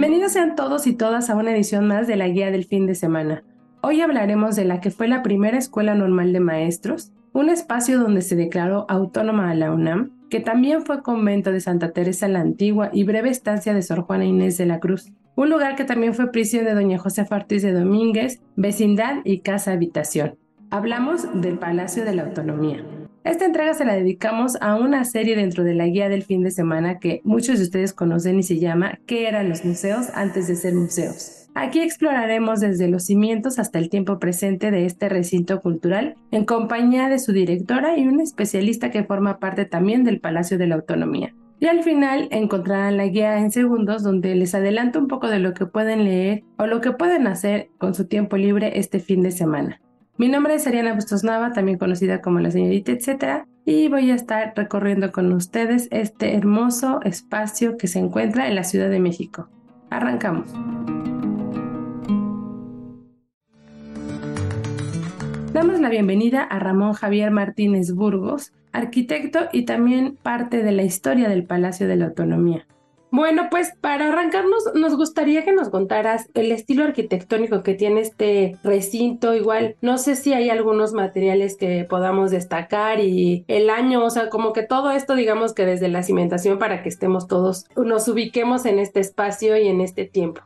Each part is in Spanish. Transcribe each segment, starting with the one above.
Bienvenidos sean todos y todas a una edición más de la Guía del Fin de Semana. Hoy hablaremos de la que fue la primera escuela normal de maestros, un espacio donde se declaró autónoma a la UNAM, que también fue convento de Santa Teresa la Antigua y breve estancia de Sor Juana Inés de la Cruz, un lugar que también fue prisión de Doña Josefa Ortiz de Domínguez, vecindad y casa habitación. Hablamos del Palacio de la Autonomía. Esta entrega se la dedicamos a una serie dentro de la guía del fin de semana que muchos de ustedes conocen y se llama ¿Qué eran los museos antes de ser museos? Aquí exploraremos desde los cimientos hasta el tiempo presente de este recinto cultural en compañía de su directora y un especialista que forma parte también del Palacio de la Autonomía. Y al final encontrarán la guía en segundos donde les adelanto un poco de lo que pueden leer o lo que pueden hacer con su tiempo libre este fin de semana. Mi nombre es Ariana Bustos Nava, también conocida como la señorita etcétera, y voy a estar recorriendo con ustedes este hermoso espacio que se encuentra en la Ciudad de México. Arrancamos. Damos la bienvenida a Ramón Javier Martínez Burgos, arquitecto y también parte de la historia del Palacio de la Autonomía. Bueno, pues para arrancarnos, nos gustaría que nos contaras el estilo arquitectónico que tiene este recinto. Igual, no sé si hay algunos materiales que podamos destacar y el año, o sea, como que todo esto, digamos que desde la cimentación para que estemos todos, nos ubiquemos en este espacio y en este tiempo.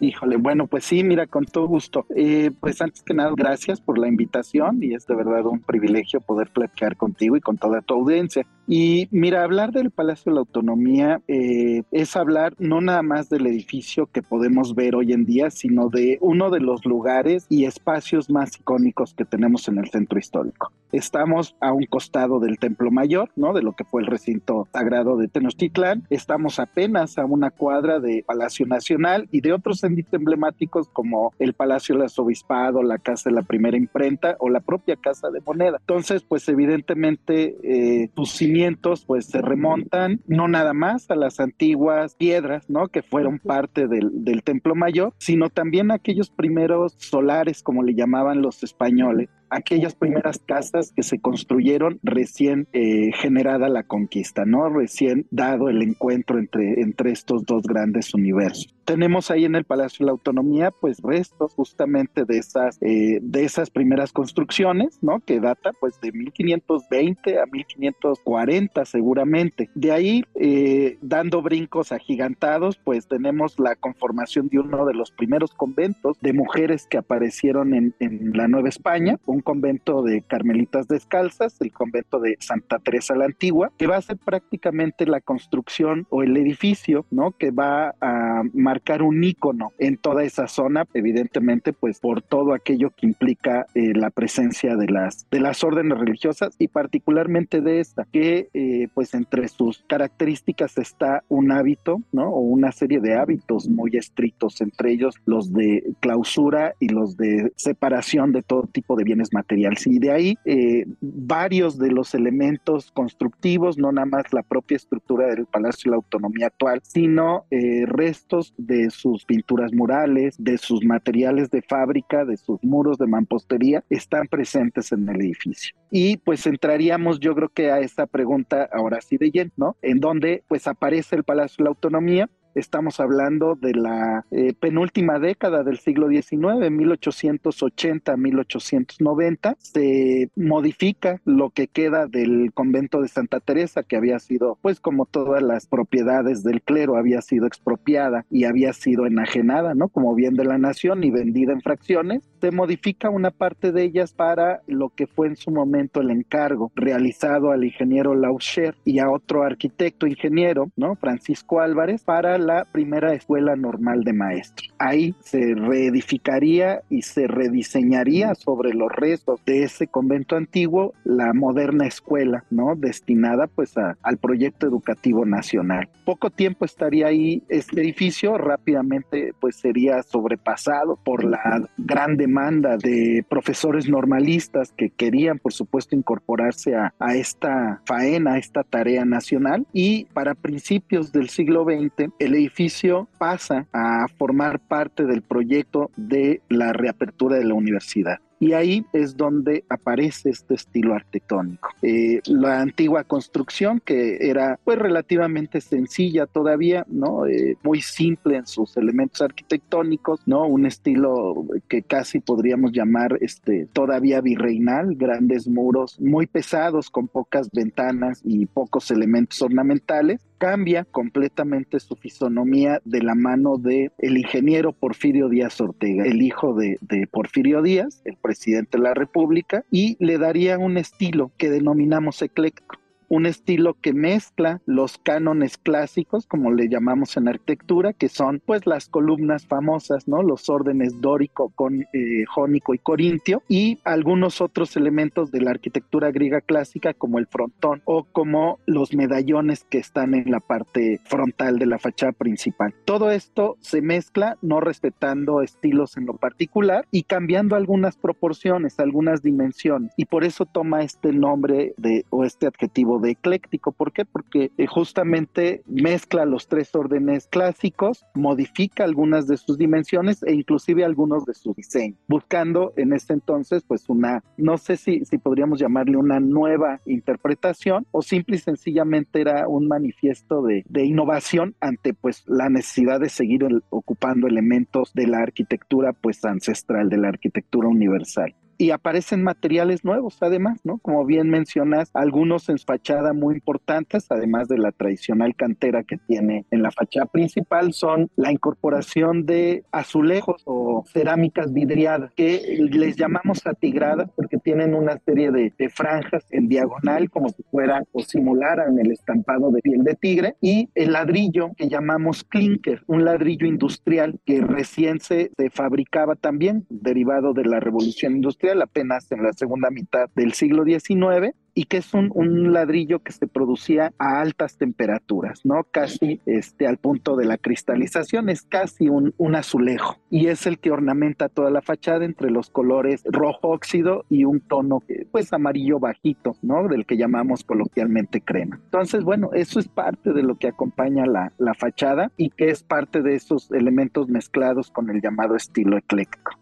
Híjole, bueno, pues sí, mira, con todo gusto. Eh, pues antes que nada, gracias por la invitación y es de verdad un privilegio poder platicar contigo y con toda tu audiencia. Y mira, hablar del Palacio de la Autonomía eh, es hablar no nada más del edificio que podemos ver hoy en día, sino de uno de los lugares y espacios más icónicos que tenemos en el centro histórico. Estamos a un costado del Templo Mayor, ¿no? De lo que fue el recinto sagrado de Tenochtitlán. Estamos apenas a una cuadra de Palacio Nacional y de otros emblemáticos como el Palacio del Arzobispado, la Casa de la Primera Imprenta o la propia Casa de Moneda. Entonces, pues evidentemente eh, tus cimientos pues se remontan no nada más a las antiguas piedras, ¿no? Que fueron parte del, del Templo Mayor, sino también a aquellos primeros solares, como le llamaban los españoles, aquellas primeras casas que se construyeron recién eh, generada la conquista, ¿no? Recién dado el encuentro entre, entre estos dos grandes universos. Tenemos ahí en el Palacio de la Autonomía, pues restos justamente de esas, eh, de esas primeras construcciones, ¿no? Que data pues de 1520 a 1540 seguramente. De ahí, eh, dando brincos agigantados, pues tenemos la conformación de uno de los primeros conventos de mujeres que aparecieron en, en la Nueva España, un convento de Carmelitas Descalzas, el convento de Santa Teresa la Antigua, que va a ser prácticamente la construcción o el edificio, ¿no? Que va a marcar un ícono en toda esa zona, evidentemente, pues por todo aquello que implica eh, la presencia de las, de las órdenes religiosas y particularmente de esta, que eh, pues entre sus características está un hábito, ¿no? O una serie de hábitos muy estrictos, entre ellos los de clausura y los de separación de todo tipo de bienes materiales. Y de ahí eh, varios de los elementos constructivos, no nada más la propia estructura del Palacio de la Autonomía actual, sino eh, restos de sus pinturas murales, de sus materiales de fábrica, de sus muros de mampostería, están presentes en el edificio. Y pues entraríamos yo creo que a esta pregunta ahora sí de lleno, ¿no? En donde pues aparece el Palacio de la Autonomía, Estamos hablando de la eh, penúltima década del siglo XIX, 1880-1890. Se modifica lo que queda del convento de Santa Teresa, que había sido, pues como todas las propiedades del clero, había sido expropiada y había sido enajenada, ¿no? Como bien de la nación y vendida en fracciones. Se modifica una parte de ellas para lo que fue en su momento el encargo realizado al ingeniero Lauscher y a otro arquitecto ingeniero, ¿no? Francisco Álvarez, para la primera escuela normal de maestros. Ahí se reedificaría y se rediseñaría sobre los restos de ese convento antiguo la moderna escuela, ¿no? Destinada pues al proyecto educativo nacional. Poco tiempo estaría ahí este edificio, rápidamente pues sería sobrepasado por la gran demanda de profesores normalistas que querían por supuesto incorporarse a, a esta faena, a esta tarea nacional y para principios del siglo XX el edificio pasa a formar parte del proyecto de la reapertura de la universidad. Y ahí es donde aparece este estilo arquitectónico. Eh, la antigua construcción, que era pues relativamente sencilla todavía, ¿no? Eh, muy simple en sus elementos arquitectónicos, ¿no? Un estilo que casi podríamos llamar este, todavía virreinal, grandes muros muy pesados con pocas ventanas y pocos elementos ornamentales cambia completamente su fisonomía de la mano de el ingeniero Porfirio Díaz Ortega, el hijo de, de, Porfirio Díaz, el presidente de la República, y le daría un estilo que denominamos ecléctico un estilo que mezcla los cánones clásicos, como le llamamos en arquitectura, que son pues las columnas famosas, ¿no? Los órdenes dórico, con, eh, jónico y corintio, y algunos otros elementos de la arquitectura griega clásica, como el frontón o como los medallones que están en la parte frontal de la fachada principal. Todo esto se mezcla, no respetando estilos en lo particular y cambiando algunas proporciones, algunas dimensiones, y por eso toma este nombre de, o este adjetivo de ecléctico. ¿Por qué? Porque eh, justamente mezcla los tres órdenes clásicos, modifica algunas de sus dimensiones e inclusive algunos de su diseño, buscando en este entonces pues una, no sé si, si podríamos llamarle una nueva interpretación o simple y sencillamente era un manifiesto de, de innovación ante pues la necesidad de seguir ocupando elementos de la arquitectura pues ancestral, de la arquitectura universal y aparecen materiales nuevos además, ¿no? Como bien mencionas, algunos en fachada muy importantes, además de la tradicional cantera que tiene en la fachada principal, son la incorporación de azulejos o cerámicas vidriadas, que les llamamos atigradas porque tienen una serie de, franjas en diagonal, como si fueran o simularan el estampado de piel de tigre, y el ladrillo que llamamos clinker, un ladrillo industrial que recién se, se fabricaba también, derivado de la revolución industrial apenas en la segunda mitad del siglo XIX y que es un, un, ladrillo que se producía a altas temperaturas, ¿no? Casi este, al punto de la cristalización, es casi un, un, azulejo y es el que ornamenta toda la fachada entre los colores rojo óxido y un tono pues amarillo bajito, ¿no? Del que llamamos coloquialmente crema. Entonces, bueno, eso es parte de lo que acompaña la, la fachada y que es parte de esos elementos mezclados con el llamado estilo ecléctico.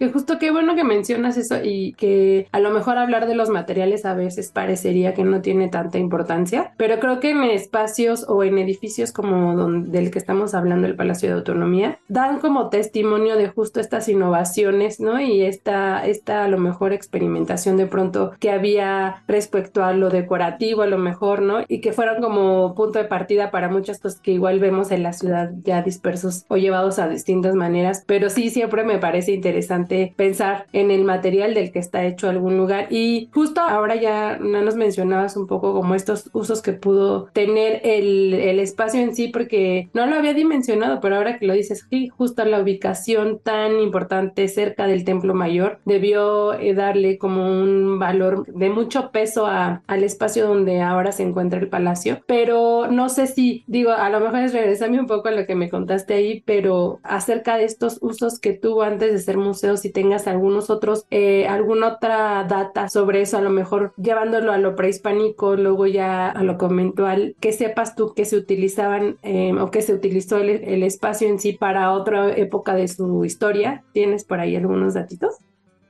Que justo qué bueno que mencionas eso y que a lo mejor hablar de los materiales a veces parecería que no tiene tanta importancia, pero creo que en espacios o en edificios como donde, del que estamos hablando, el Palacio de Autonomía, dan como testimonio de justo estas innovaciones, ¿no? Y esta, esta a lo mejor experimentación de pronto que había respecto a lo decorativo, a lo mejor, ¿no? Y que fueron como punto de partida para muchas cosas que igual vemos en la ciudad ya dispersos o llevados a distintas maneras, pero sí siempre me parece interesante pensar en el material del que está hecho algún lugar. Y justo ahora ya no nos mencionabas un poco como estos usos que pudo tener el, el espacio en sí, porque no lo había dimensionado, pero ahora que lo dices, sí, justo la ubicación tan importante cerca del Templo Mayor debió eh, darle como un valor de mucho peso a, al espacio donde ahora se encuentra el palacio. Pero no sé si, digo, a lo mejor es regresarme un poco a lo que me contaste ahí, pero acerca de estos usos que tuvo antes de ser museo si tengas algunos otros, eh, alguna otra data sobre eso, a lo mejor llevándolo a lo prehispánico, luego ya a lo conventual, que sepas tú que se utilizaban eh, o que se utilizó el, el espacio en sí para otra época de su historia. ¿Tienes por ahí algunos datitos?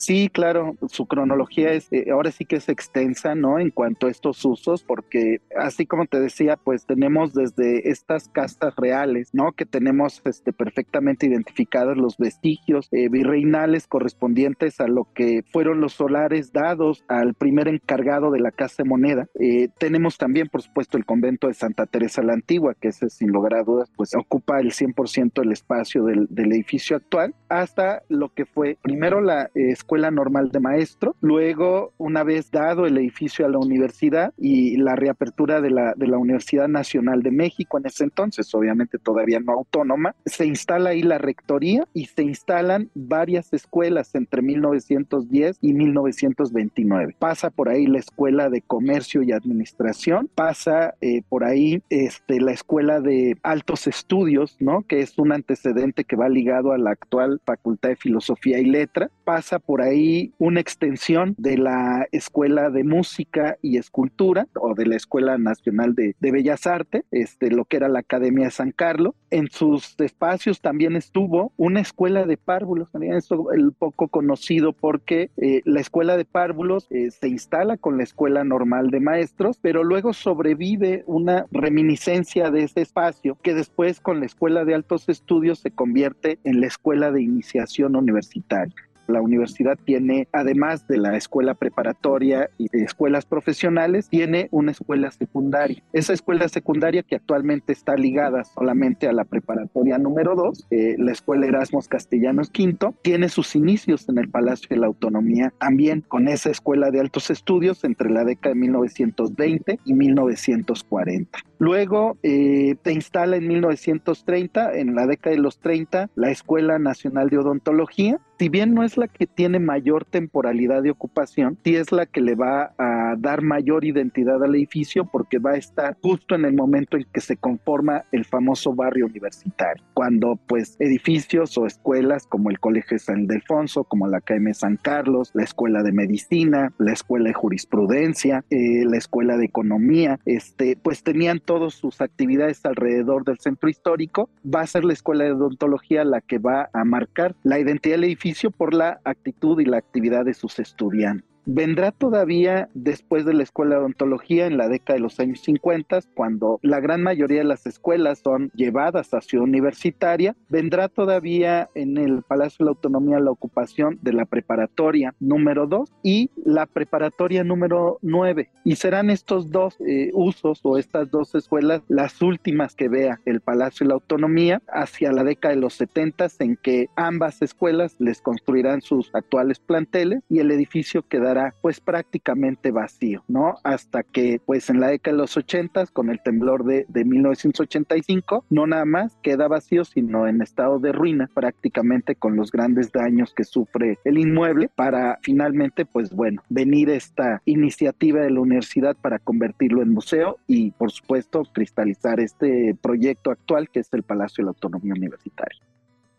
Sí, claro, su cronología es, eh, ahora sí que es extensa, ¿no? En cuanto a estos usos, porque así como te decía, pues tenemos desde estas castas reales, ¿no? Que tenemos este, perfectamente identificados los vestigios eh, virreinales correspondientes a lo que fueron los solares dados al primer encargado de la Casa de Moneda. Eh, tenemos también, por supuesto, el convento de Santa Teresa la Antigua, que ese sin lugar a dudas, pues ocupa el 100% del espacio del, del edificio actual, hasta lo que fue primero la escuela Escuela Normal de Maestro. Luego, una vez dado el edificio a la universidad y la reapertura de la, de la Universidad Nacional de México en ese entonces, obviamente todavía no autónoma, se instala ahí la rectoría y se instalan varias escuelas entre 1910 y 1929. Pasa por ahí la Escuela de Comercio y Administración, pasa eh, por ahí este, la Escuela de Altos Estudios, ¿no? que es un antecedente que va ligado a la actual Facultad de Filosofía y Letra, pasa por ahí una extensión de la Escuela de Música y Escultura o de la Escuela Nacional de, Bellas Artes, este, lo que era la Academia de San Carlos. En sus espacios también estuvo una escuela de párvulos, también esto el poco conocido porque eh, la escuela de párvulos eh, se instala con la escuela normal de maestros, pero luego sobrevive una reminiscencia de ese espacio que después con la escuela de altos estudios se convierte en la escuela de iniciación universitaria. La universidad tiene, además de la escuela preparatoria y de escuelas profesionales, tiene una escuela secundaria. Esa escuela secundaria que actualmente está ligada solamente a la preparatoria número 2, eh, la escuela Erasmus Castellanos V, tiene sus inicios en el Palacio de la Autonomía, también con esa escuela de altos estudios entre la década de 1920 y 1940. Luego eh, te instala en 1930, en la década de los 30, la Escuela Nacional de Odontología, si bien no es la que tiene mayor temporalidad de ocupación, sí es la que le va a dar mayor identidad al edificio porque va a estar justo en el momento en que se conforma el famoso barrio universitario, cuando pues edificios o escuelas como el Colegio San Ildefonso, como la KM San Carlos, la Escuela de Medicina, la Escuela de Jurisprudencia, eh, la Escuela de Economía, este, pues tenían todas sus actividades alrededor del centro histórico, va a ser la Escuela de Odontología la que va a marcar la identidad del edificio por la actitud y la actividad de sus estudiantes. Vendrá todavía después de la escuela de odontología en la década de los años 50, cuando la gran mayoría de las escuelas son llevadas a ciudad universitaria. Vendrá todavía en el Palacio de la Autonomía la ocupación de la preparatoria número 2 y la preparatoria número 9. Y serán estos dos eh, usos o estas dos escuelas las últimas que vea el Palacio de la Autonomía hacia la década de los 70 en que ambas escuelas les construirán sus actuales planteles y el edificio quedará pues prácticamente vacío, ¿no? Hasta que pues en la década de los 80 con el temblor de, de 1985 no nada más queda vacío sino en estado de ruina prácticamente con los grandes daños que sufre el inmueble para finalmente pues bueno venir esta iniciativa de la universidad para convertirlo en museo y por supuesto cristalizar este proyecto actual que es el Palacio de la Autonomía Universitaria.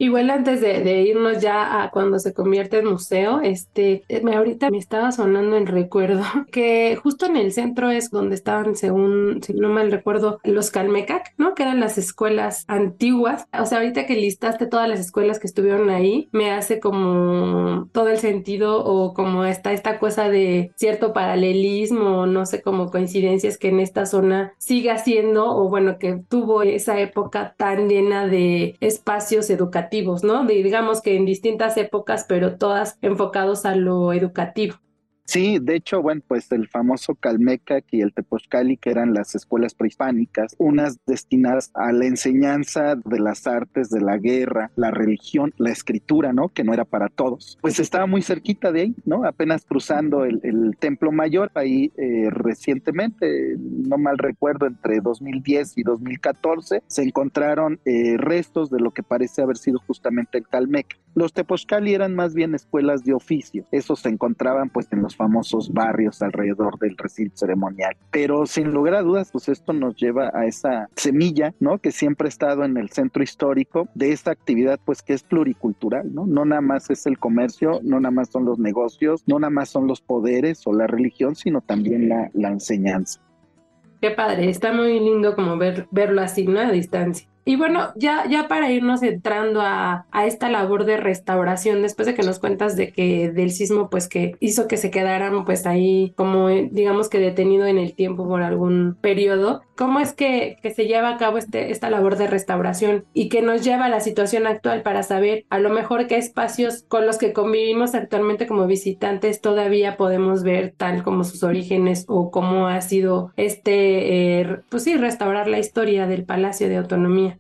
Igual antes de, irnos ya a cuando se convierte en museo, este, eh, ahorita me estaba sonando el recuerdo que justo en el centro es donde estaban, según, si no mal recuerdo, los Calmecac, ¿no? Que eran las escuelas antiguas. O sea, ahorita que listaste todas las escuelas que estuvieron ahí, me hace como todo el sentido o como está esta cosa de cierto paralelismo, no sé, como coincidencias que en esta zona siga siendo, o bueno, que tuvo esa época tan llena de espacios educativos ¿no? digamos que en distintas épocas, pero todas enfocados a lo educativo. Sí, de hecho, bueno, pues el famoso Calmecac y el Tepozcali, que eran las escuelas prehispánicas, unas destinadas a la enseñanza de las artes, de la guerra, la religión, la escritura, ¿no? Que no era para todos. Pues estaba muy cerquita de ahí, ¿no? Apenas cruzando el, Templo Mayor, ahí eh, recientemente, no mal recuerdo, entre 2010 y 2014, se encontraron eh, restos de lo que parece haber sido justamente el Calmecac. Los Tepozcali eran más bien escuelas de oficio, esos se encontraban pues en los famosos barrios alrededor del recinto ceremonial. Pero sin lugar a dudas, pues esto nos lleva a esa semilla, ¿no? Que siempre ha estado en el centro histórico de esta actividad pues que es pluricultural, ¿no? No nada más es el comercio, no nada más son los negocios, no nada más son los poderes o la religión, sino también la, la enseñanza. Qué padre, está muy lindo como ver, verlo así, ¿no? A distancia. Y bueno, ya, ya para irnos entrando a, a, esta labor de restauración, después de que nos cuentas de que del sismo, pues que hizo que se quedaran pues ahí como digamos que detenido en el tiempo por algún periodo, ¿cómo es que, que se lleva a cabo este, esta labor de restauración y que nos lleva a la situación actual para saber a lo mejor qué espacios con los que convivimos actualmente como visitantes todavía podemos ver tal como sus orígenes o cómo ha sido este, eh, pues sí, restaurar la historia del Palacio de Autonomía?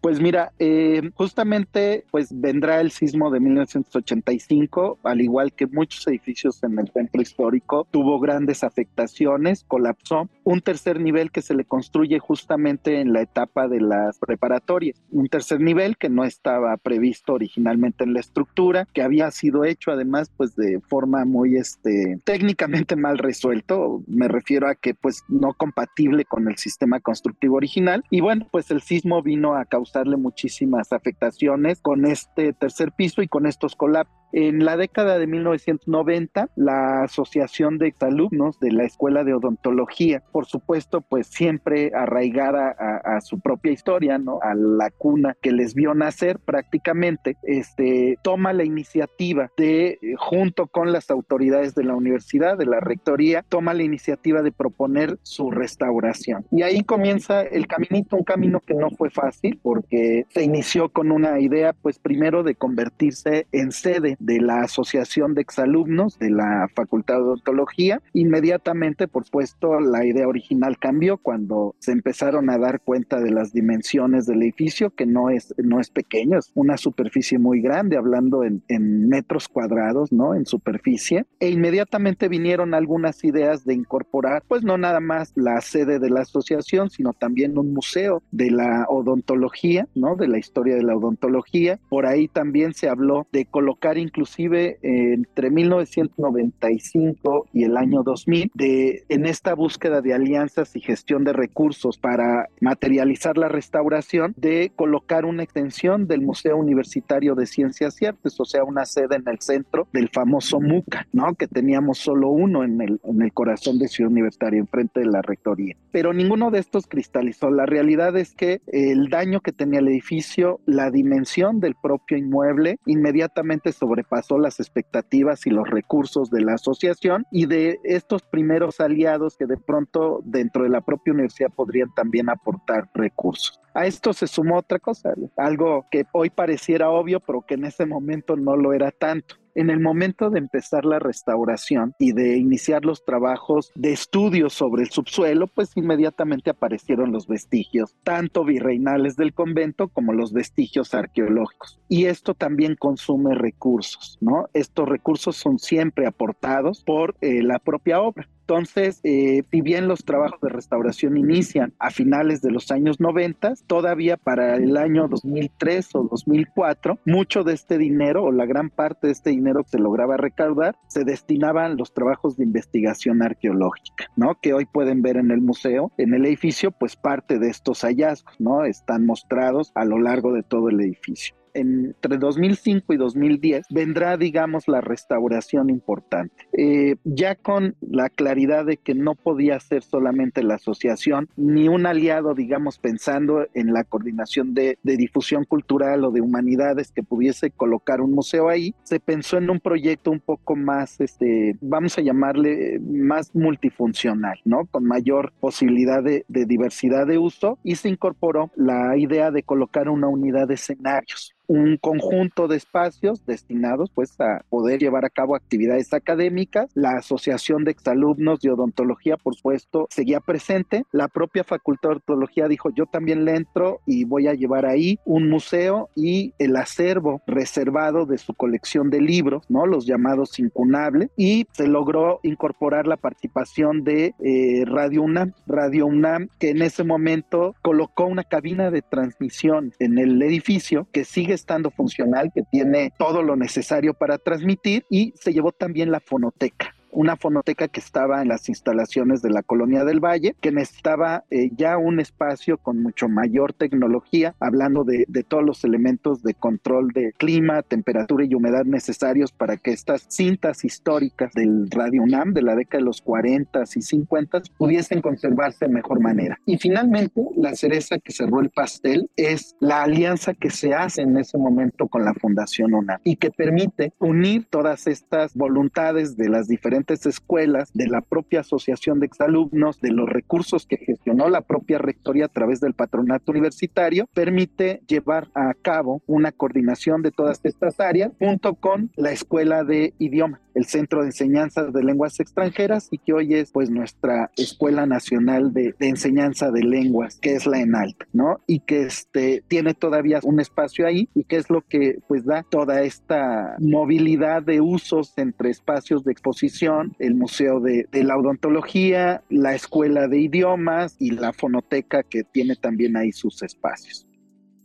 Pues mira, eh, justamente pues vendrá el sismo de 1985, al igual que muchos edificios en el centro histórico, tuvo grandes afectaciones, colapsó. Un tercer nivel que se le construye justamente en la etapa de las preparatorias. Un tercer nivel que no estaba previsto originalmente en la estructura, que había sido hecho además pues de forma muy este técnicamente mal resuelto. Me refiero a que pues no compatible con el sistema constructivo original. Y bueno, pues el sismo vino a causarle muchísimas afectaciones con este tercer piso y con estos colapsos. En la década de 1990, la Asociación de Exalumnos de la Escuela de Odontología, por supuesto, pues siempre arraigada a, su propia historia, ¿no? A la cuna que les vio nacer prácticamente, este, toma la iniciativa de, junto con las autoridades de la universidad, de la rectoría, toma la iniciativa de proponer su restauración. Y ahí comienza el caminito, un camino que no fue fácil porque se inició con una idea, pues primero de convertirse en sede de la Asociación de Exalumnos de la Facultad de Odontología. Inmediatamente, por supuesto, la idea original cambió cuando se empezaron a dar cuenta de las dimensiones del edificio, que no es, no es pequeño, es una superficie muy grande, hablando en, en metros cuadrados, ¿no? En superficie. E inmediatamente vinieron algunas ideas de incorporar, pues no nada más la sede de la asociación, sino también un museo de la odontología, ¿no? De la historia de la odontología. Por ahí también se habló de colocar inclusive entre 1995 y el año 2000 de, en esta búsqueda de alianzas y gestión de recursos para materializar la restauración, de colocar una extensión del Museo Universitario de Ciencias y Artes, o sea, una sede en el centro del famoso MUCA, ¿no? Que teníamos solo uno en el, en el corazón de Ciudad Universitaria, enfrente de la rectoría. Pero ninguno de estos cristalizó. La realidad es que el daño que tenía el edificio, la dimensión del propio inmueble, inmediatamente sobre pasó las expectativas y los recursos de la asociación y de estos primeros aliados que de pronto dentro de la propia universidad podrían también aportar recursos. A esto se sumó otra cosa, algo que hoy pareciera obvio, pero que en ese momento no lo era tanto. En el momento de empezar la restauración y de iniciar los trabajos de estudio sobre el subsuelo, pues inmediatamente aparecieron los vestigios, tanto virreinales del convento como los vestigios arqueológicos. Y esto también consume recursos, ¿no? Estos recursos son siempre aportados por eh, la propia obra. Entonces, eh, si bien los trabajos de restauración inician a finales de los años 90, todavía para el año 2003 o 2004, mucho de este dinero o la gran parte de este dinero que se lograba recaudar se destinaban a los trabajos de investigación arqueológica, ¿no? Que hoy pueden ver en el museo, en el edificio, pues parte de estos hallazgos, ¿no? Están mostrados a lo largo de todo el edificio entre 2005 y 2010 vendrá, digamos, la restauración importante. Eh, ya con la claridad de que no podía ser solamente la asociación, ni un aliado, digamos, pensando en la coordinación de, difusión cultural o de humanidades que pudiese colocar un museo ahí, se pensó en un proyecto un poco más, este, vamos a llamarle, más multifuncional, ¿no? Con mayor posibilidad de, de diversidad de uso y se incorporó la idea de colocar una unidad de escenarios un conjunto de espacios destinados pues a poder llevar a cabo actividades académicas. La Asociación de Exalumnos de Odontología, por supuesto, seguía presente. La propia Facultad de Odontología dijo, yo también le entro y voy a llevar ahí un museo y el acervo reservado de su colección de libros, ¿no? Los llamados incunables. Y se logró incorporar la participación de eh, Radio UNAM. Radio UNAM, que en ese momento colocó una cabina de transmisión en el edificio que sigue estando funcional, que tiene todo lo necesario para transmitir y se llevó también la fonoteca una fonoteca que estaba en las instalaciones de la colonia del Valle, que necesitaba eh, ya un espacio con mucho mayor tecnología, hablando de, todos los elementos de control de clima, temperatura y humedad necesarios para que estas cintas históricas del Radio UNAM de la década de los 40 y 50 pudiesen conservarse de mejor manera. Y finalmente, la cereza que cerró el pastel es la alianza que se hace en ese momento con la Fundación UNAM y que permite unir todas estas voluntades de las diferentes diferentes escuelas, de la propia asociación de exalumnos, de los recursos que gestionó la propia rectoría a través del patronato universitario, permite llevar a cabo una coordinación de todas estas áreas junto con la escuela de idioma el Centro de Enseñanza de Lenguas Extranjeras y que hoy es pues nuestra Escuela Nacional de, Enseñanza de Lenguas, que es la ENALT, ¿no? Y que este, tiene todavía un espacio ahí y que es lo que pues da toda esta movilidad de usos entre espacios de exposición, el Museo de, la Odontología, la Escuela de Idiomas y la Fonoteca que tiene también ahí sus espacios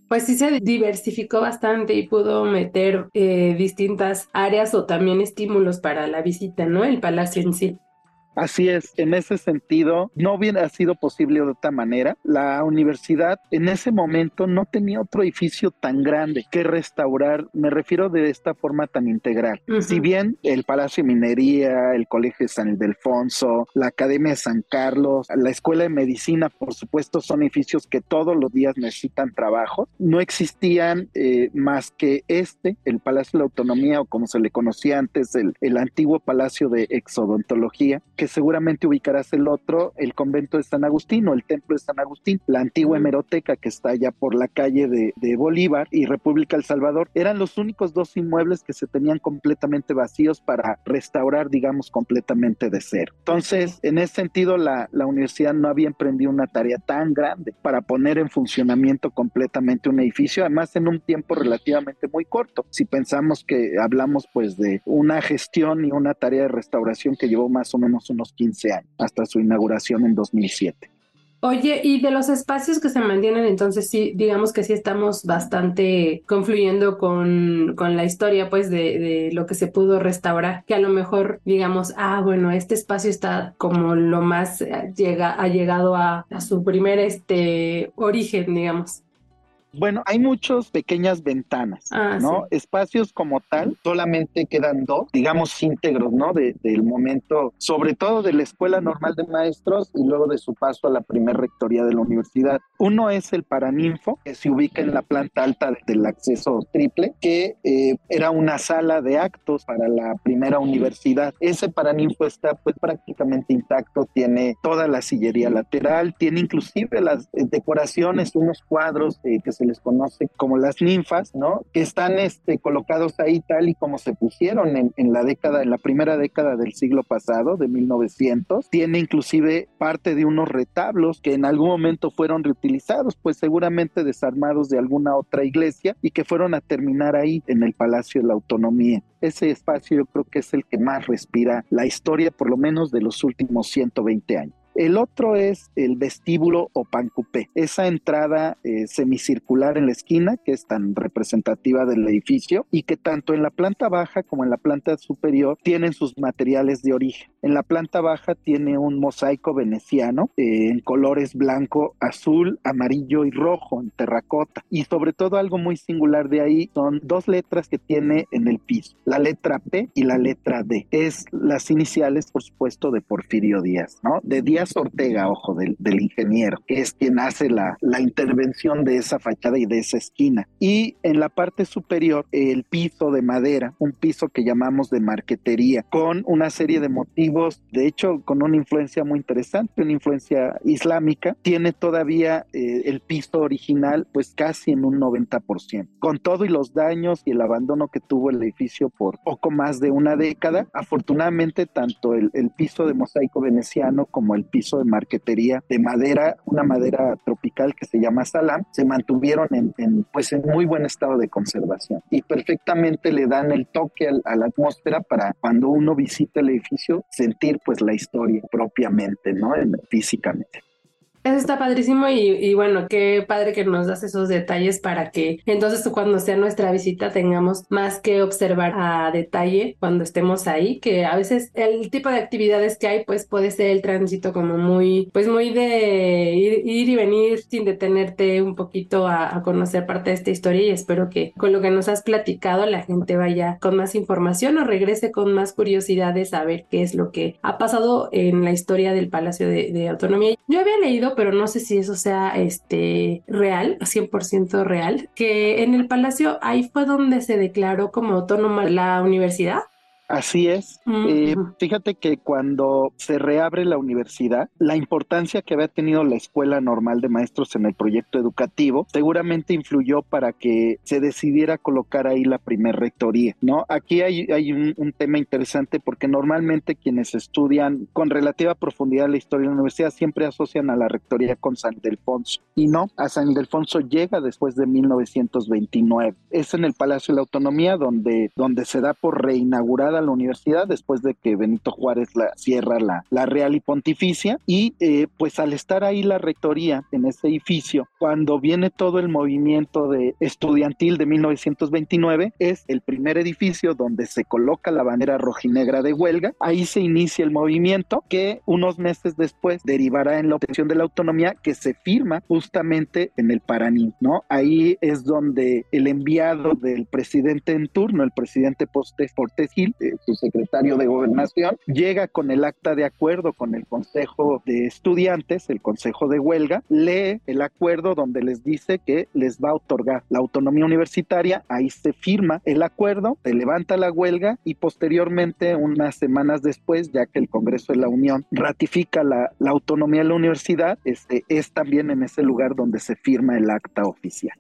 pues sí se diversificó bastante y pudo meter eh, distintas áreas o también estímulos para la visita, ¿no? El palacio en sí. Así es, en ese sentido, no hubiera sido posible de otra manera. La universidad en ese momento no tenía otro edificio tan grande que restaurar, me refiero de esta forma tan integral. Si bien el Palacio de Minería, el Colegio de San Ildefonso, la Academia de San Carlos, la Escuela de Medicina, por supuesto, son edificios que todos los días necesitan trabajo, no existían eh, más que este, el Palacio de la Autonomía o como se le conocía antes, el, el antiguo Palacio de Exodontología, que seguramente ubicarás el otro, el convento de San Agustín o el templo de San Agustín, la antigua hemeroteca que está allá por la calle de, Bolívar y República El Salvador, eran los únicos dos inmuebles que se tenían completamente vacíos para restaurar, digamos, completamente de cero. Entonces, en ese sentido, la, la universidad no había emprendido una tarea tan grande para poner en funcionamiento completamente un edificio, además en un tiempo relativamente muy corto. Si pensamos que hablamos pues de una gestión y una tarea de restauración que llevó más o menos unos 15 años, hasta su inauguración en 2007. Oye, y de los espacios que se mantienen, entonces sí, digamos que sí estamos bastante confluyendo con, con la historia, pues, de, de, lo que se pudo restaurar, que a lo mejor digamos, ah, bueno, este espacio está como lo más eh, llega, ha llegado a, a su primer este, origen, digamos. Bueno, hay muchas pequeñas ventanas, ah, ¿no? Espacios como tal, solamente quedan dos, digamos, íntegros, ¿no? De, del momento, sobre todo de la Escuela Normal de Maestros y luego de su paso a la primer rectoría de la universidad. Uno es el Paraninfo, que se ubica en la planta alta del acceso triple, que eh, era una sala de actos para la primera universidad. Ese Paraninfo está pues prácticamente intacto, tiene toda la sillería lateral, tiene inclusive las eh, decoraciones, unos cuadros eh, que se les conoce como las ninfas, ¿no? Que están este, colocados ahí tal y como se pusieron en, en la década, en la primera década del siglo pasado, de 1900. Tiene inclusive parte de unos retablos que en algún momento fueron reutilizados, pues seguramente desarmados de alguna otra iglesia y que fueron a terminar ahí en el Palacio de la Autonomía. Ese espacio yo creo que es el que más respira la historia, por lo menos de los últimos 120 años. El otro es el vestíbulo o pancupé, esa entrada eh, semicircular en la esquina que es tan representativa del edificio y que tanto en la planta baja como en la planta superior tienen sus materiales de origen. En la planta baja tiene un mosaico veneciano eh, en colores blanco, azul, amarillo y rojo en terracota. Y sobre todo algo muy singular de ahí son dos letras que tiene en el piso, la letra P y la letra D. Es las iniciales, por supuesto, de Porfirio Díaz, ¿no? De Díaz Ortega, ojo, del, ingeniero, que es quien hace la, la intervención de esa fachada y de esa esquina. Y en la parte superior, el piso de madera, un piso que llamamos de marquetería, con una serie de motivos, de hecho, con una influencia muy interesante, una influencia islámica, tiene todavía eh, el piso original, pues casi en un 90%. Con todo y los daños y el abandono que tuvo el edificio por poco más de una década, afortunadamente tanto el, el piso de mosaico veneciano como el piso de marquetería de madera, una madera tropical que se llama salam, se mantuvieron en, pues en muy buen estado de conservación y perfectamente le dan el toque a, la atmósfera para cuando uno visita el edificio sentir pues la historia propiamente, ¿no? Físicamente. Eso está padrísimo y, bueno, qué padre que nos das esos detalles para que entonces cuando sea nuestra visita tengamos más que observar a detalle cuando estemos ahí, que a veces el tipo de actividades que hay pues puede ser el tránsito como muy, pues muy de ir, y venir sin detenerte un poquito a, a, conocer parte de esta historia y espero que con lo que nos has platicado la gente vaya con más información o regrese con más curiosidades a ver qué es lo que ha pasado en la historia del Palacio de, de Autonomía. Yo había leído pero no sé si eso sea este real, 100% real, que en el palacio ahí fue donde se declaró como autónoma la universidad. Así es. Eh, fíjate que cuando se reabre la universidad, la importancia que había tenido la Escuela Normal de Maestros en el proyecto educativo seguramente influyó para que se decidiera colocar ahí la primer rectoría, ¿no? Aquí hay, hay un, un, tema interesante porque normalmente quienes estudian con relativa profundidad la historia de la universidad siempre asocian a la rectoría con San Ildefonso y no, a San Ildefonso llega después de 1929. Es en el Palacio de la Autonomía donde, donde se da por reinaugurada la universidad después de que Benito Juárez la cierra la, la Real y Pontificia y eh, pues al estar ahí la rectoría en ese edificio, cuando viene todo el movimiento de estudiantil de 1929, es el primer edificio donde se coloca la bandera rojinegra de huelga, ahí se inicia el movimiento que unos meses después derivará en la obtención de la autonomía que se firma justamente en el Paraní, ¿no? Ahí es donde el enviado del presidente en turno, el presidente Portes Gil, su secretario de gobernación, llega con el acta de acuerdo con el Consejo de Estudiantes, el Consejo de Huelga, lee el acuerdo donde les dice que les va a otorgar la autonomía universitaria, ahí se firma el acuerdo, se levanta la huelga y posteriormente, unas semanas después, ya que el Congreso de la Unión ratifica la, la autonomía de la universidad, este, es también en ese lugar donde se firma el acta oficial.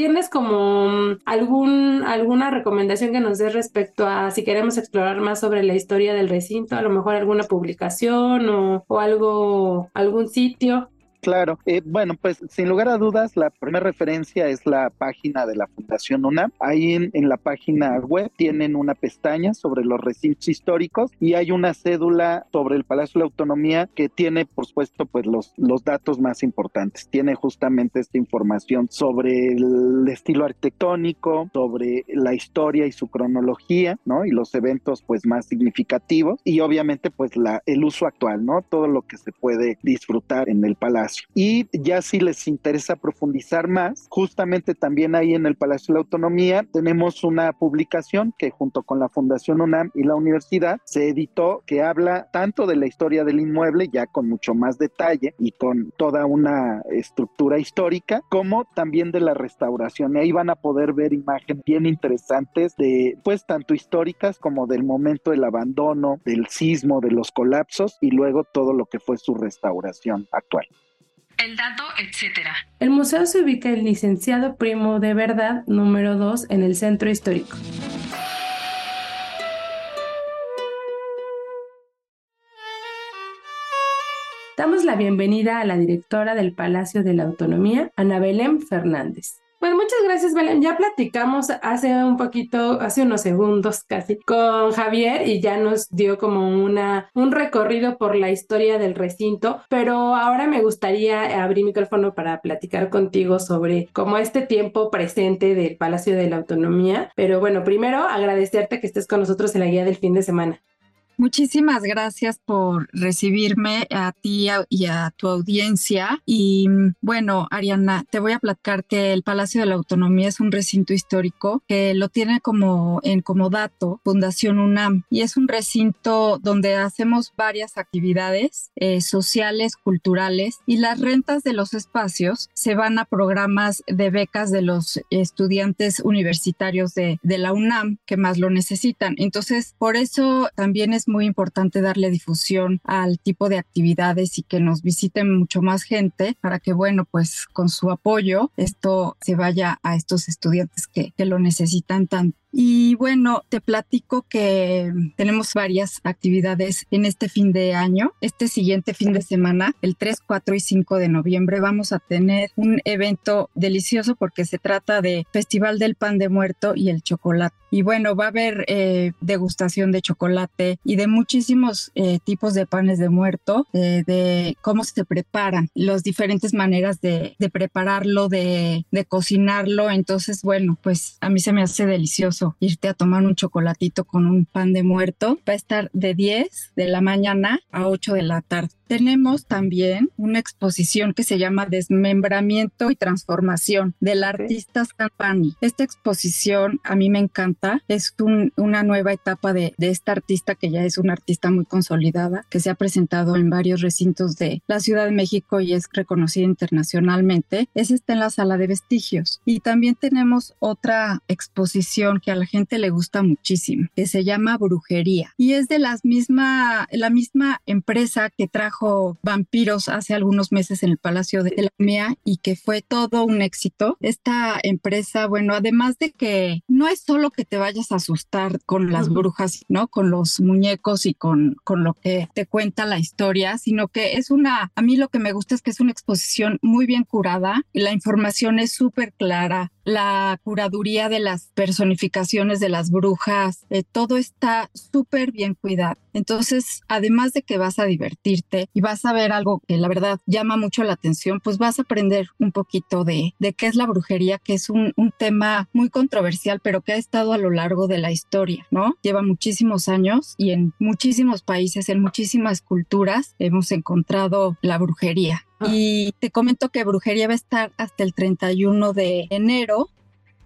¿Tienes como mm, algún, alguna recomendación que nos des respecto a si queremos explorar más sobre la historia del recinto? A lo mejor alguna publicación o, o algo, algún sitio. Claro, eh, bueno, pues sin lugar a dudas, la primera referencia es la página de la Fundación UNAM. Ahí en, la página web tienen una pestaña sobre los recintos históricos y hay una cédula sobre el Palacio de Autonomía que tiene, por supuesto, pues los, los datos más importantes. Tiene justamente esta información sobre el estilo arquitectónico, sobre la historia y su cronología, ¿no? Y los eventos, pues, más significativos y obviamente, pues, la, el uso actual, ¿no? Todo lo que se puede disfrutar en el palacio y ya si les interesa profundizar más, justamente también ahí en el Palacio de la Autonomía tenemos una publicación que junto con la Fundación UNAM y la universidad se editó que habla tanto de la historia del inmueble, ya con mucho más detalle y con toda una estructura histórica, como también de la restauración. Ahí van a poder ver imágenes bien interesantes de, pues, tanto históricas como del momento del abandono, del sismo, de los colapsos y luego todo lo que fue su restauración actual el dato, etcétera. El museo se ubica en Licenciado Primo de Verdad número 2 en el centro histórico. Damos la bienvenida a la directora del Palacio de la Autonomía, Ana Belén Fernández. Pues muchas gracias, Belén. Ya platicamos hace un poquito, hace unos segundos casi, con Javier y ya nos dio como una, un recorrido por la historia del recinto, pero ahora me gustaría abrir micrófono para platicar contigo sobre como este tiempo presente del Palacio de la Autonomía. Pero bueno, primero agradecerte que estés con nosotros en la guía del fin de semana. Muchísimas gracias por recibirme a ti y a tu audiencia. Y bueno, Ariana, te voy a platicar que el Palacio de la Autonomía es un recinto histórico que lo tiene como en comodato Fundación UNAM y es un recinto donde hacemos varias actividades eh, sociales, culturales y las rentas de los espacios se van a programas de becas de los estudiantes universitarios de, de la UNAM que más lo necesitan. Entonces, por eso también es muy importante darle difusión al tipo de actividades y que nos visiten mucho más gente para que, bueno, pues con su apoyo esto se vaya a estos estudiantes que, que lo necesitan tanto. Y bueno, te platico que tenemos varias actividades en este fin de año. Este siguiente fin de semana, el 3, 4 y 5 de noviembre, vamos a tener un evento delicioso porque se trata de Festival del Pan de Muerto y el Chocolate. Y bueno, va a haber eh, degustación de chocolate y de muchísimos eh, tipos de panes de muerto, eh, de cómo se preparan, las diferentes maneras de, prepararlo, de cocinarlo. Entonces, bueno, pues a mí se me hace delicioso irte a tomar un chocolatito con un pan de muerto. Va a estar de 10 de la mañana a 8 de la tarde. Tenemos también una exposición que se llama Desmembramiento y Transformación del artista Stampani. Esta exposición a mí me encanta. Es una nueva etapa de, de esta artista que ya es una artista muy consolidada, que se ha presentado en varios recintos de la Ciudad de México y es reconocida internacionalmente. Es está en la sala de vestigios. Y también tenemos otra exposición que a la gente le gusta muchísimo, que se llama Brujería. Y es de las misma, la misma empresa que trajo vampiros hace algunos meses en el Palacio de la MEA y que fue todo un éxito. Esta empresa, bueno, además de que no es solo que te vayas a asustar con las brujas, ¿no? Con los muñecos y con, con lo que te cuenta la historia, sino que es una, a mí lo que me gusta es que es una exposición muy bien curada, la información es súper clara, la curaduría de las personificaciones de las brujas, eh, todo está súper bien cuidado. Entonces, además de que vas a divertirte y vas a ver algo que la verdad llama mucho la atención, pues vas a aprender un poquito de, de qué es la brujería, que es un, un tema muy controversial, pero que ha estado a lo largo de la historia, ¿no? Lleva muchísimos años y en muchísimos países, en muchísimas culturas, hemos encontrado la brujería. Y te comento que brujería va a estar hasta el 31 de enero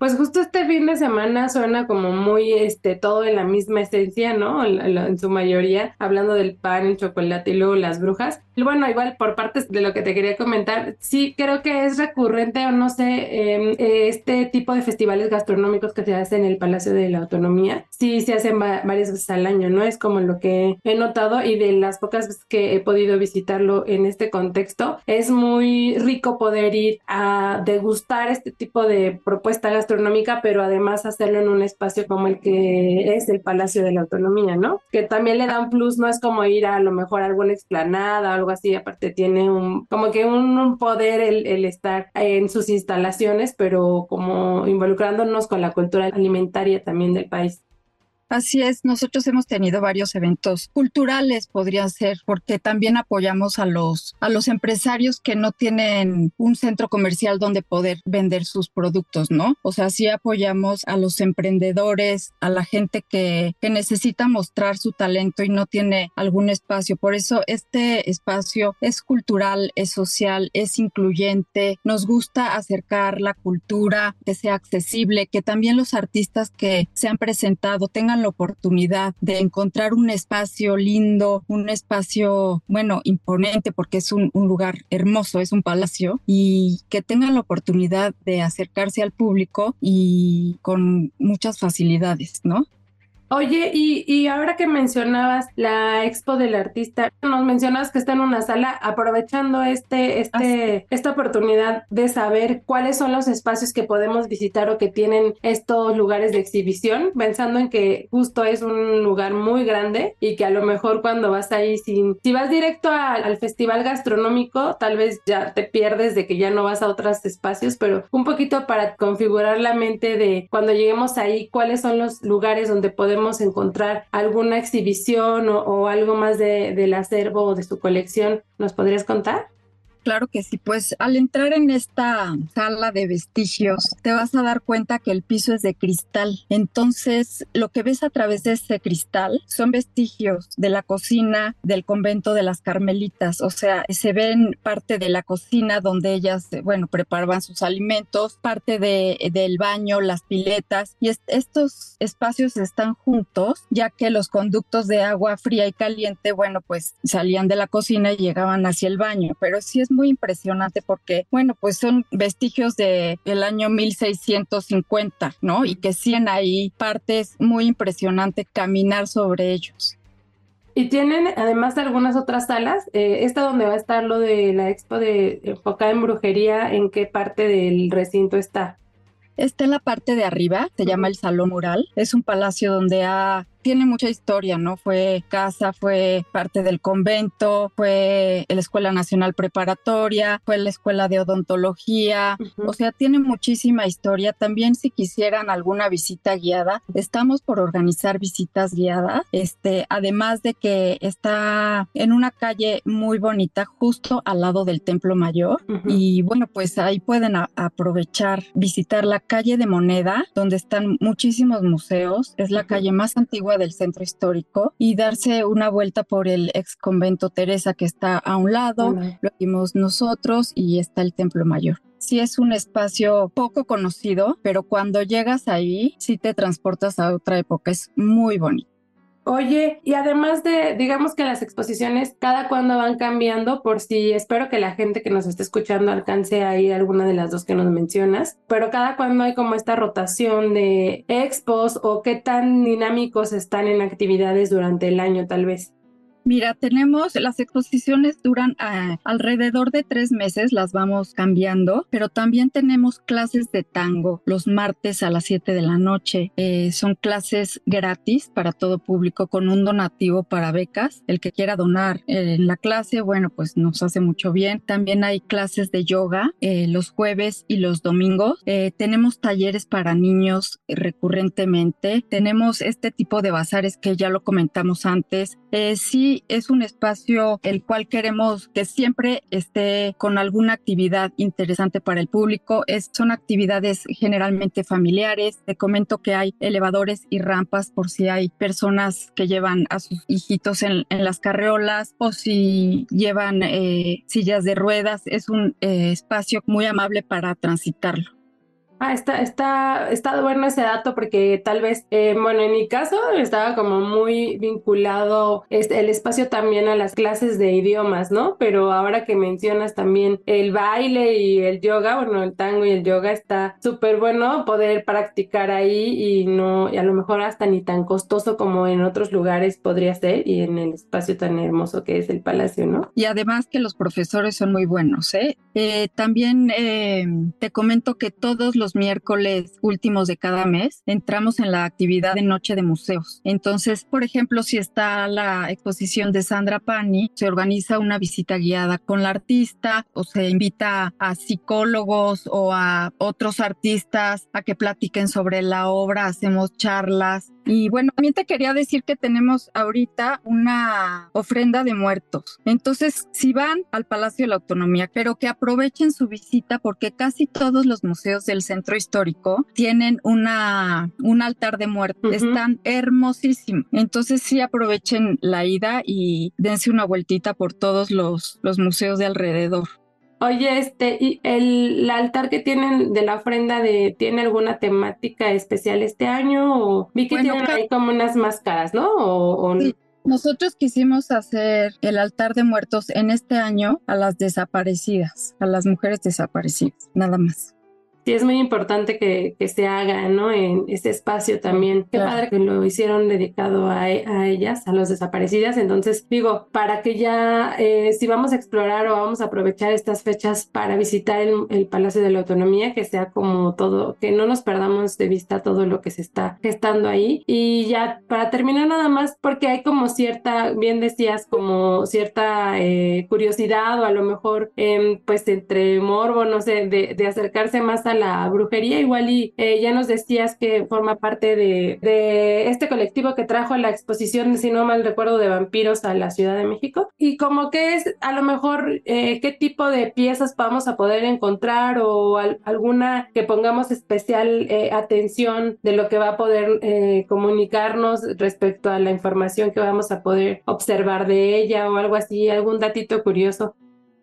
pues justo este fin de semana suena como muy, este, todo en la misma esencia, ¿no? En, su mayoría, hablando del pan, el chocolate y luego las brujas. Bueno, igual por partes de lo que te quería comentar, sí creo que es recurrente o no sé, em, este tipo de festivales gastronómicos que se hacen en el Palacio de la Autonomía, sí se hacen varias veces al año, ¿no? Es como lo que he notado y de las pocas veces que he podido visitarlo en este contexto, es muy rico poder ir a degustar este tipo de propuesta gastronómica, pero además hacerlo en un espacio como el que es el Palacio de la Autonomía, ¿no? Que también le da un plus, no es como ir a, a lo mejor a alguna explanada algo así, aparte tiene un, como que un, poder el, el, estar en sus instalaciones, pero como involucrándonos con la cultura alimentaria también del país. Así es, nosotros hemos tenido varios eventos culturales, podría ser, porque también apoyamos a los, a los empresarios que no tienen un centro comercial donde poder vender sus productos, ¿no? O sea, sí apoyamos a los emprendedores, a la gente que, que necesita mostrar su talento y no tiene algún espacio. Por eso este espacio es cultural, es social, es incluyente. Nos gusta acercar la cultura, que sea accesible, que también los artistas que se han presentado tengan la oportunidad de encontrar un espacio lindo, un espacio, bueno, imponente porque es un, un lugar hermoso, es un palacio, y que tengan la oportunidad de acercarse al público y con muchas facilidades, ¿no? Oye, y, y, ahora que mencionabas la expo del artista, nos mencionabas que está en una sala aprovechando este, este, esta oportunidad de saber cuáles son los espacios que podemos visitar o que tienen estos lugares de exhibición, pensando en que justo es un lugar muy grande y que a lo mejor cuando vas ahí sin, si vas directo al festival gastronómico, tal vez ya te pierdes de que ya no vas a otros espacios, pero un poquito para configurar la mente de cuando lleguemos ahí, cuáles son los lugares donde podemos podemos encontrar alguna exhibición o, algo más de, del acervo o de su colección, ¿nos podrías contar? Claro que sí, pues al entrar en esta sala de vestigios te vas a dar cuenta que el piso es de cristal. Entonces lo que ves a través de ese cristal son vestigios de la cocina del convento de las Carmelitas. O sea, se ven parte de la cocina donde ellas, bueno, preparaban sus alimentos, parte de, del baño, las piletas. Y estos espacios están juntos ya que los conductos de agua fría y caliente, bueno, pues salían de la cocina y llegaban hacia el baño. Pero sí es muy impresionante porque, bueno, pues son vestigios de el año 1650, ¿no? Y que siguen ahí partes muy impresionantes caminar sobre ellos. Y tienen además algunas otras salas. Eh, esta donde va a estar lo de la expo de enfocada en brujería, ¿en qué parte del recinto está? Está en la parte de arriba, se llama el Salón Mural. Es un palacio donde ha tiene mucha historia, ¿no? Fue casa, fue parte del convento, fue la Escuela Nacional Preparatoria, fue la Escuela de Odontología, o sea, tiene muchísima historia. También si quisieran alguna visita guiada, estamos por organizar visitas guiadas, este, además de que está en una calle muy bonita, justo al lado del Templo Mayor, y bueno, pues ahí pueden aprovechar, visitar la calle de Moneda, donde están muchísimos museos, es la calle más antigua del centro histórico y darse una vuelta por el ex convento Teresa que está a un lado, lo vimos nosotros y está el templo mayor sí es un espacio poco conocido, pero cuando llegas ahí, sí te transportas a otra época. Es muy bonito. Oye, y además de, digamos que las exposiciones cada cuando van cambiando, por si espero que la gente que nos esté escuchando alcance a ir a alguna de las dos que nos mencionas, pero cada cuando hay como esta rotación de expos o qué tan dinámicos están en actividades durante el año tal vez. Mira, tenemos las exposiciones duran ah, alrededor de tres meses, las vamos cambiando, pero también tenemos clases de tango los martes a las 7 de la noche. Eh, son clases gratis para todo público con un donativo para becas. El que quiera donar en eh, la clase, bueno, pues nos hace mucho bien. También hay clases de yoga eh, los jueves y los domingos. tenemos talleres para niños recurrentemente. Tenemos este tipo de bazares que ya lo comentamos antes. sí es un espacio el cual queremos que siempre esté con alguna actividad interesante para el público. Son actividades generalmente familiares. Te comento que hay elevadores y rampas por si hay personas que llevan a sus hijitos en, las carreolas o si llevan eh, sillas de ruedas. Es un eh, espacio muy amable para transitarlo. Ah, está, está, está bueno ese dato porque tal vez, eh, bueno, en mi caso estaba como muy vinculado este, el espacio también a las clases de idiomas, ¿no? Pero ahora que mencionas también el baile y el yoga, bueno, el tango y el yoga está súper bueno poder practicar ahí y no, y a lo mejor hasta ni tan costoso como en otros lugares podría ser y en el espacio tan hermoso que es el palacio, ¿no? Y además que los profesores son muy buenos, ¿eh? eh también eh, te comento que todos los miércoles últimos de cada mes entramos en la actividad de Noche de Museos. Entonces, por ejemplo, si está la exposición de Sandra Pani, se organiza una visita guiada con la artista o se invita a psicólogos o a otros artistas a que platiquen sobre la obra, hacemos charlas y bueno, también te quería decir que tenemos ahorita una ofrenda de muertos. Entonces, si van al Palacio de la Autonomía, pero que aprovechen su visita porque casi todos los museos del centro histórico tienen una, un altar de muertos. Están hermosísimos. Entonces, sí aprovechen la ida y dense una vueltita por todos los, los museos de alrededor. Oye, este, ¿y el, altar que tienen de la ofrenda de, tiene alguna temática especial este año? O vi que tienen ahí como unas máscaras, ¿no? O, Nosotros quisimos hacer el altar de muertos en este año a las desaparecidas, a las mujeres desaparecidas, nada más sí es muy importante que, que, se haga, ¿no? En ese espacio también. Qué padre que lo hicieron dedicado a, a, ellas, a las desaparecidas. Entonces, digo, para que ya, eh, si vamos a explorar o vamos a aprovechar estas fechas para visitar el, el, Palacio de la Autonomía, que sea como todo, que no nos perdamos de vista todo lo que se está gestando ahí. Y ya, para terminar nada más, porque hay como cierta, bien decías, como cierta eh, curiosidad o a lo mejor, eh, pues entre morbo, no sé, de, de acercarse más a la brujería, igual y eh, ya nos decías que forma parte de, este colectivo que trajo la exposición, si no mal recuerdo, de vampiros a la Ciudad de México. Y como que es a lo mejor eh, qué tipo de piezas vamos a poder encontrar o alguna que pongamos especial eh, atención de lo que va a poder comunicarnos respecto a la información que vamos a poder observar de ella o algo así, algún datito curioso.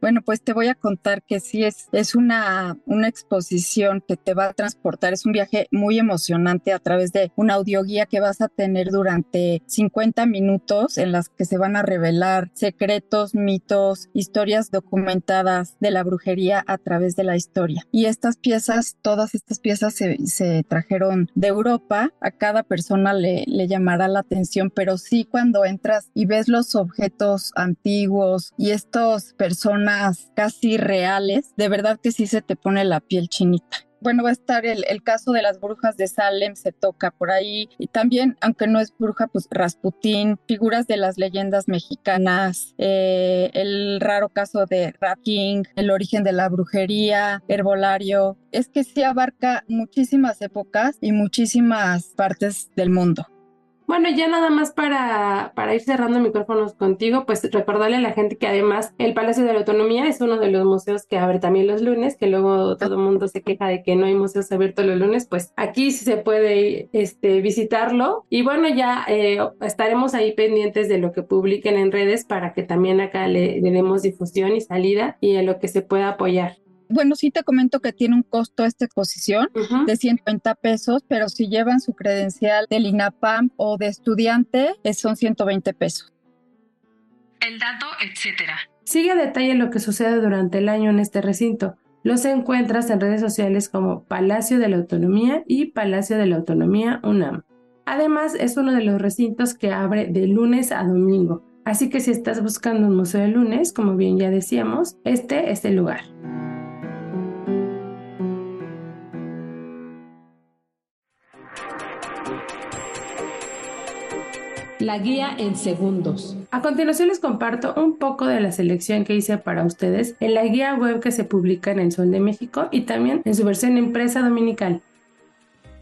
Bueno, pues te voy a contar que sí es, es una, una exposición que te va a transportar, es un viaje muy emocionante a través de una audioguía que vas a tener durante 50 minutos en las que se van a revelar secretos, mitos, historias documentadas de la brujería a través de la historia. Y estas piezas, todas estas piezas se, se trajeron de Europa, a cada persona le, le llamará la atención, pero sí cuando entras y ves los objetos antiguos y estos personas casi reales, de verdad que sí se te pone la piel chinita. Bueno, va a estar el, caso de las brujas de Salem, se toca por ahí, y también, aunque no es bruja, pues Rasputín, figuras de las leyendas mexicanas, eh, el raro caso de Rat King, el origen de la brujería, herbolario, es que sí abarca muchísimas épocas y muchísimas partes del mundo. Bueno, ya nada más para, para ir cerrando micrófonos contigo, pues recordarle a la gente que además el Palacio de la Autonomía es uno de los museos que abre también los lunes, que luego todo el mundo se queja de que no hay museos abiertos los lunes, pues aquí sí se puede este, visitarlo. Y bueno, ya eh, estaremos ahí pendientes de lo que publiquen en redes para que también acá le, demos difusión y salida y en lo que se pueda apoyar bueno, sí te comento que tiene un costo esta exposición de 150 pesos, pero si llevan su credencial del INAPAM o de estudiante, son 120 pesos. El dato, etcétera. Sigue a detalle lo que sucede durante el año en este recinto. Los encuentras en redes sociales como Palacio de la Autonomía y Palacio de la Autonomía UNAM. Además, es uno de los recintos que abre de lunes a domingo. Así que si estás buscando un museo de lunes, como bien ya decíamos, este es el lugar. La guía en segundos. A continuación les comparto un poco de la selección que hice para ustedes en la guía web que se publica en el Sol de México y también en su versión impresa dominical.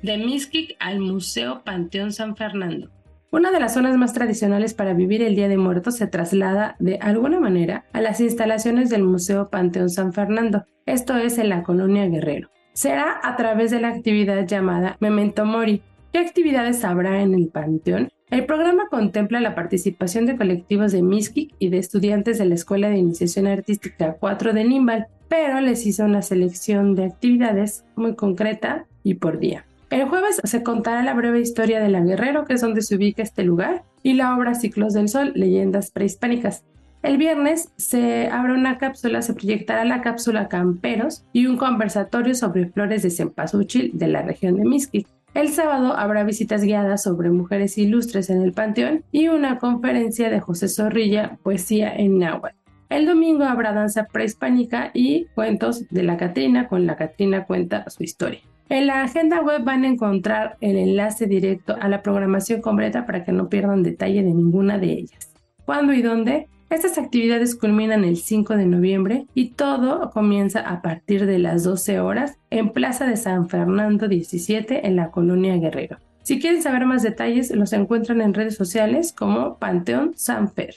De Mixquic al Museo Panteón San Fernando. Una de las zonas más tradicionales para vivir el Día de Muertos se traslada de alguna manera a las instalaciones del Museo Panteón San Fernando, esto es en la colonia Guerrero. Será a través de la actividad llamada Memento Mori. ¿Qué actividades habrá en el Panteón? El programa contempla la participación de colectivos de Miskik y de estudiantes de la Escuela de Iniciación Artística 4 de Nimbal, pero les hizo una selección de actividades muy concreta y por día. El jueves se contará la breve historia de la Guerrero, que es donde se ubica este lugar, y la obra Ciclos del Sol, leyendas prehispánicas. El viernes se abre una cápsula, se proyectará la cápsula Camperos y un conversatorio sobre flores de cempasúchil de la región de Mixquic. El sábado habrá visitas guiadas sobre mujeres ilustres en el Panteón y una conferencia de José Zorrilla, Poesía en Náhuatl. El domingo habrá danza prehispánica y cuentos de la Catrina, con la Catrina cuenta su historia. En la agenda web van a encontrar el enlace directo a la programación completa para que no pierdan detalle de ninguna de ellas. ¿Cuándo y dónde? Estas actividades culminan el 5 de noviembre y todo comienza a partir de las 12 horas en Plaza de San Fernando 17 en la colonia Guerrero. Si quieren saber más detalles, los encuentran en redes sociales como Panteón Sanfer.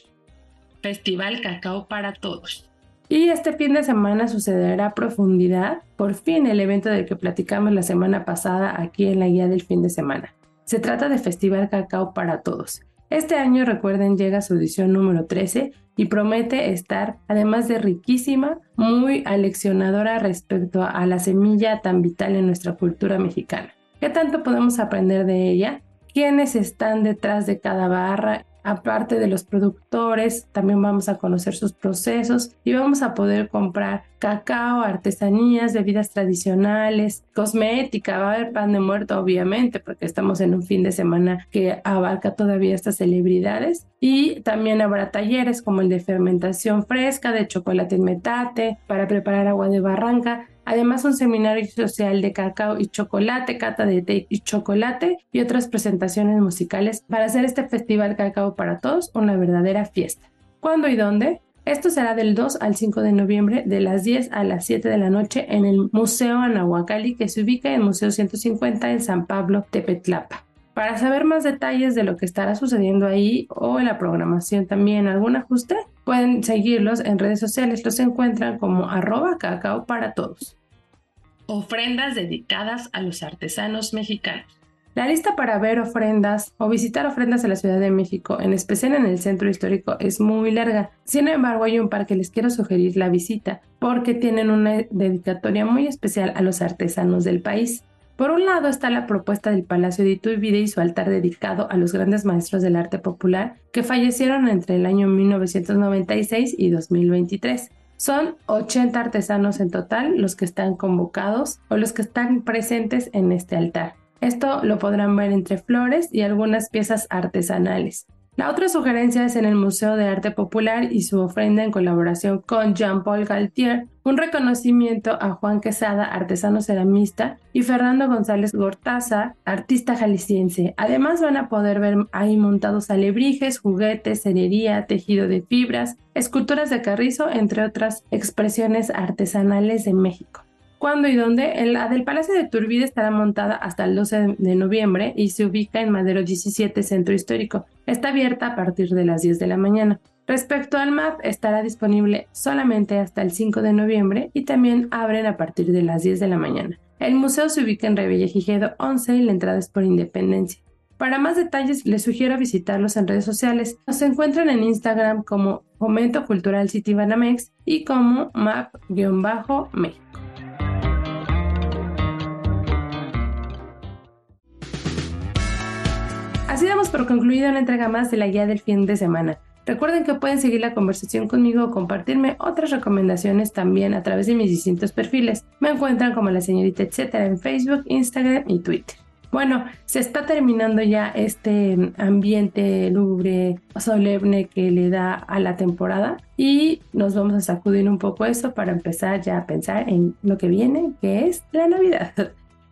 Festival Cacao para Todos. Y este fin de semana sucederá a profundidad, por fin, el evento del que platicamos la semana pasada aquí en la guía del fin de semana. Se trata de Festival Cacao para Todos. Este año, recuerden, llega su edición número 13 y promete estar, además de riquísima, muy aleccionadora respecto a la semilla tan vital en nuestra cultura mexicana. ¿Qué tanto podemos aprender de ella? ¿Quiénes están detrás de cada barra aparte de los productores, también vamos a conocer sus procesos y vamos a poder comprar cacao, artesanías, bebidas tradicionales, cosmética, va a haber pan de muerto obviamente porque estamos en un fin de semana que abarca todavía estas celebridades y también habrá talleres como el de fermentación fresca, de chocolate en metate, para preparar agua de barranca, Además, un seminario social de cacao y chocolate, cata de té y chocolate y otras presentaciones musicales para hacer este festival Cacao para Todos una verdadera fiesta. ¿Cuándo y dónde? Esto será del 2 al 5 de noviembre de las 10 a las 7 de la noche en el Museo Anahuacalli que se ubica en Museo 150 en San Pablo, Tepetlapa. Para saber más detalles de lo que estará sucediendo ahí o en la programación también, algún ajuste, pueden seguirlos en redes sociales. Los encuentran como arroba cacao para todos. Ofrendas dedicadas a los artesanos mexicanos. La lista para ver ofrendas o visitar ofrendas en la Ciudad de México, en especial en el centro histórico, es muy larga. Sin embargo, hay un par que les quiero sugerir la visita porque tienen una dedicatoria muy especial a los artesanos del país. Por un lado está la propuesta del Palacio de Iturbide y su altar dedicado a los grandes maestros del arte popular que fallecieron entre el año 1996 y 2023. Son 80 artesanos en total los que están convocados o los que están presentes en este altar. Esto lo podrán ver entre flores y algunas piezas artesanales. La otra sugerencia es en el Museo de Arte Popular y su ofrenda en colaboración con Jean-Paul Galtier, un reconocimiento a Juan Quesada, artesano ceramista, y Fernando González Gortaza, artista jalisciense. Además van a poder ver ahí montados alebrijes, juguetes, cerería, tejido de fibras, esculturas de carrizo, entre otras expresiones artesanales de México. ¿Cuándo y dónde? La del Palacio de Turbide estará montada hasta el 12 de noviembre y se ubica en Madero 17 Centro Histórico. Está abierta a partir de las 10 de la mañana. Respecto al MAP, estará disponible solamente hasta el 5 de noviembre y también abren a partir de las 10 de la mañana. El museo se ubica en Revillagigedo 11 y la entrada es por Independencia. Para más detalles les sugiero visitarlos en redes sociales. Nos encuentran en Instagram como Fomento Cultural City Banamex y como map-méxico. Así damos por concluida una entrega más de la guía del fin de semana. Recuerden que pueden seguir la conversación conmigo o compartirme otras recomendaciones también a través de mis distintos perfiles. Me encuentran como la señorita etcétera en Facebook, Instagram y Twitter. Bueno, se está terminando ya este ambiente lúgubre, solemne que le da a la temporada y nos vamos a sacudir un poco eso para empezar ya a pensar en lo que viene, que es la Navidad.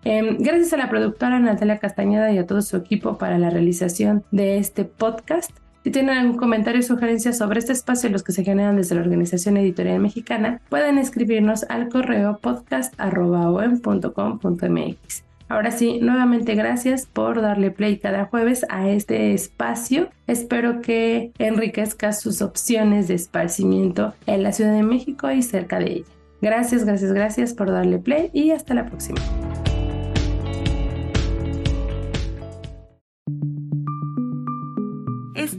Em, gracias a la productora Natalia Castañeda y a todo su equipo para la realización de este podcast. Si tienen algún comentario o sugerencia sobre este espacio, los que se generan desde la Organización Editorial Mexicana, pueden escribirnos al correo podcast.com.mx. Ahora sí, nuevamente gracias por darle play cada jueves a este espacio. Espero que enriquezca sus opciones de esparcimiento en la Ciudad de México y cerca de ella. Gracias, gracias, gracias por darle play y hasta la próxima.